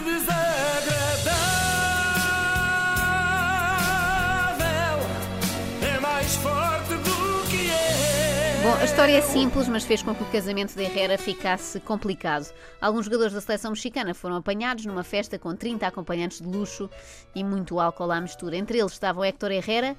desagradável é mais forte. Bom, a história é simples, mas fez com que o casamento de Herrera ficasse complicado. Alguns jogadores da seleção mexicana foram apanhados numa festa com 30 acompanhantes de luxo e muito álcool à mistura. Entre eles estavam Héctor Herrera,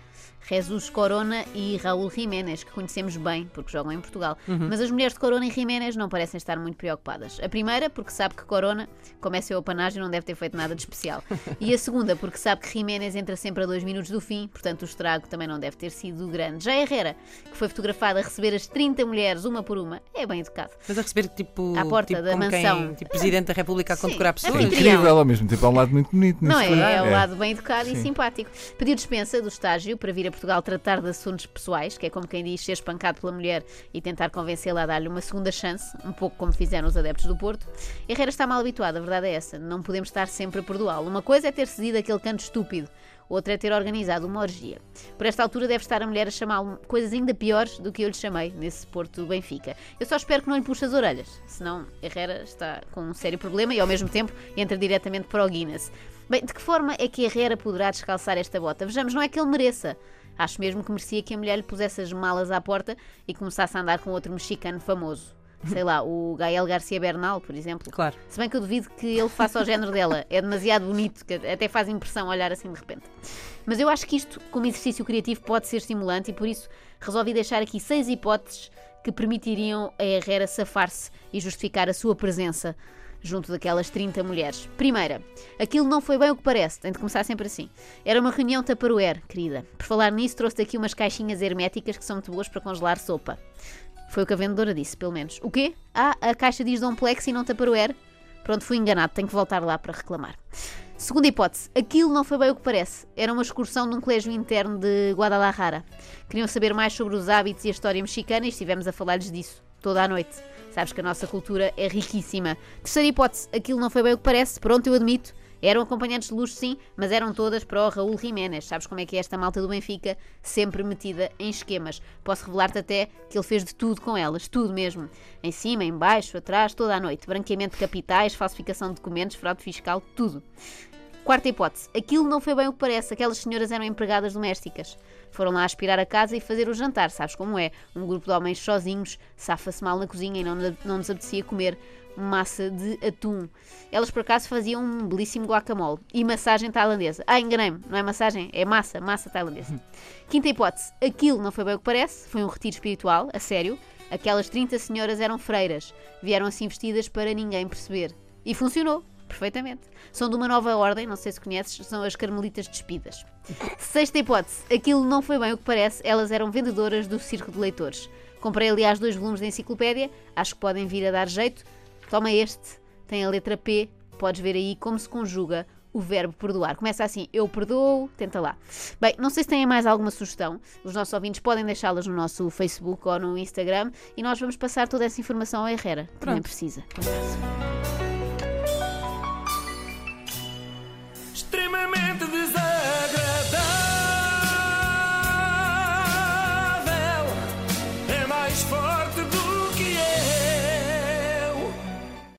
Jesus Corona e Raul Jiménez, que conhecemos bem porque jogam em Portugal. Mas as mulheres de Corona e Jiménez não parecem estar muito preocupadas. A primeira, porque sabe que Corona, como é seu apanágio, não deve ter feito nada de especial. E a segunda, porque sabe que Jiménez entra sempre a dois minutos do fim, portanto o estrago também não deve ter sido grande. Já Herrera, que foi fotografada a receber as 30 mulheres uma por uma, é bem educado. Mas a receber tipo. À porta tipo, da como mansão. Quem, tipo Presidente da República a Sim, condecorar é pessoas. anfitrião. Incrível, ao mesmo tempo, há um lado muito bonito. Não é? tudo. É o lado bem educado e simpático. Pediu dispensa do estágio para vir a Portugal tratar de assuntos pessoais, que é como quem diz ser espancado pela mulher e tentar convencê-la a dar-lhe uma segunda chance, um pouco como fizeram os adeptos do Porto. Herrera está mal habituado, a verdade é essa. Não podemos estar sempre a perdoá-lo. Uma coisa é ter cedido aquele canto estúpido. Outra é ter organizado uma orgia. Por esta altura deve estar a mulher a chamá-lo coisas ainda piores do que eu lhe chamei nesse Porto Benfica. Eu só espero que não lhe puxe as orelhas, senão Herrera está com um sério problema e ao mesmo tempo entra diretamente para o Guinness. Bem, de que forma é que Herrera poderá descalçar esta bota? Vejamos, não é que ele mereça. Acho mesmo que merecia que a mulher lhe pusesse as malas à porta e começasse a andar com outro mexicano famoso. Sei lá, o Gael Garcia Bernal, por exemplo. Claro. Se bem que eu duvido que ele faça ao género dela. É demasiado bonito, que até faz impressão olhar assim de repente. Mas eu acho que isto, como exercício criativo, pode ser estimulante e por isso resolvi deixar aqui seis hipóteses que permitiriam a Herrera safar-se e justificar a sua presença junto daquelas 30 mulheres. Primeira, aquilo não foi bem o que parece, tem de começar sempre assim. Era uma reunião taparoer, querida. Por falar nisso, trouxe aqui umas caixinhas herméticas que são muito boas para congelar sopa. Foi o que a vendedora disse, pelo menos. O quê? Ah, a caixa diz Domplex e não Tupperware? Pronto, fui enganado, tenho que voltar lá para reclamar. Segunda hipótese, aquilo não foi bem o que parece. Era uma excursão de um colégio interno de Guadalajara. Queriam saber mais sobre os hábitos e a história mexicana e estivemos a falar-lhes disso toda a noite. Sabes que a nossa cultura é riquíssima. Terceira hipótese, aquilo não foi bem o que parece. Pronto, eu admito. Eram acompanhantes de luxo, sim, mas eram todas para o Raul Jiménez. Sabes como é que é esta malta do Benfica? Sempre metida em esquemas. Posso revelar-te até que ele fez de tudo com elas, tudo mesmo. Em cima, em baixo, atrás, toda a noite. Branqueamento de capitais, falsificação de documentos, fraude fiscal, tudo. Quarta hipótese. Aquilo não foi bem o que parece. Aquelas senhoras eram empregadas domésticas. Foram lá aspirar a casa e fazer o jantar. Sabes como é? Um grupo de homens sozinhos safa-se mal na cozinha e não, não nos apetecia comer massa de atum. Elas por acaso faziam um belíssimo guacamole e massagem tailandesa. Ah, enganei-me, não é massagem, é massa, massa tailandesa. Quinta hipótese, aquilo não foi bem o que parece, foi um retiro espiritual, a sério. Aquelas 30 senhoras eram freiras, vieram assim vestidas para ninguém perceber. E funcionou. Perfeitamente. São de uma nova ordem, não sei se conheces, são as Carmelitas Despidas. Sexta hipótese, aquilo não foi bem o que parece, elas eram vendedoras do Circo de Leitores. Comprei, aliás, dois volumes da enciclopédia, acho que podem vir a dar jeito. Toma este, tem a letra P, podes ver aí como se conjuga o verbo perdoar. Começa assim, eu perdoo, tenta lá. Bem, não sei se têm mais alguma sugestão. Os nossos ouvintes podem deixá-las no nosso Facebook ou no Instagram e nós vamos passar toda essa informação ao Herrera, que nem Pronto. precisa. confesso.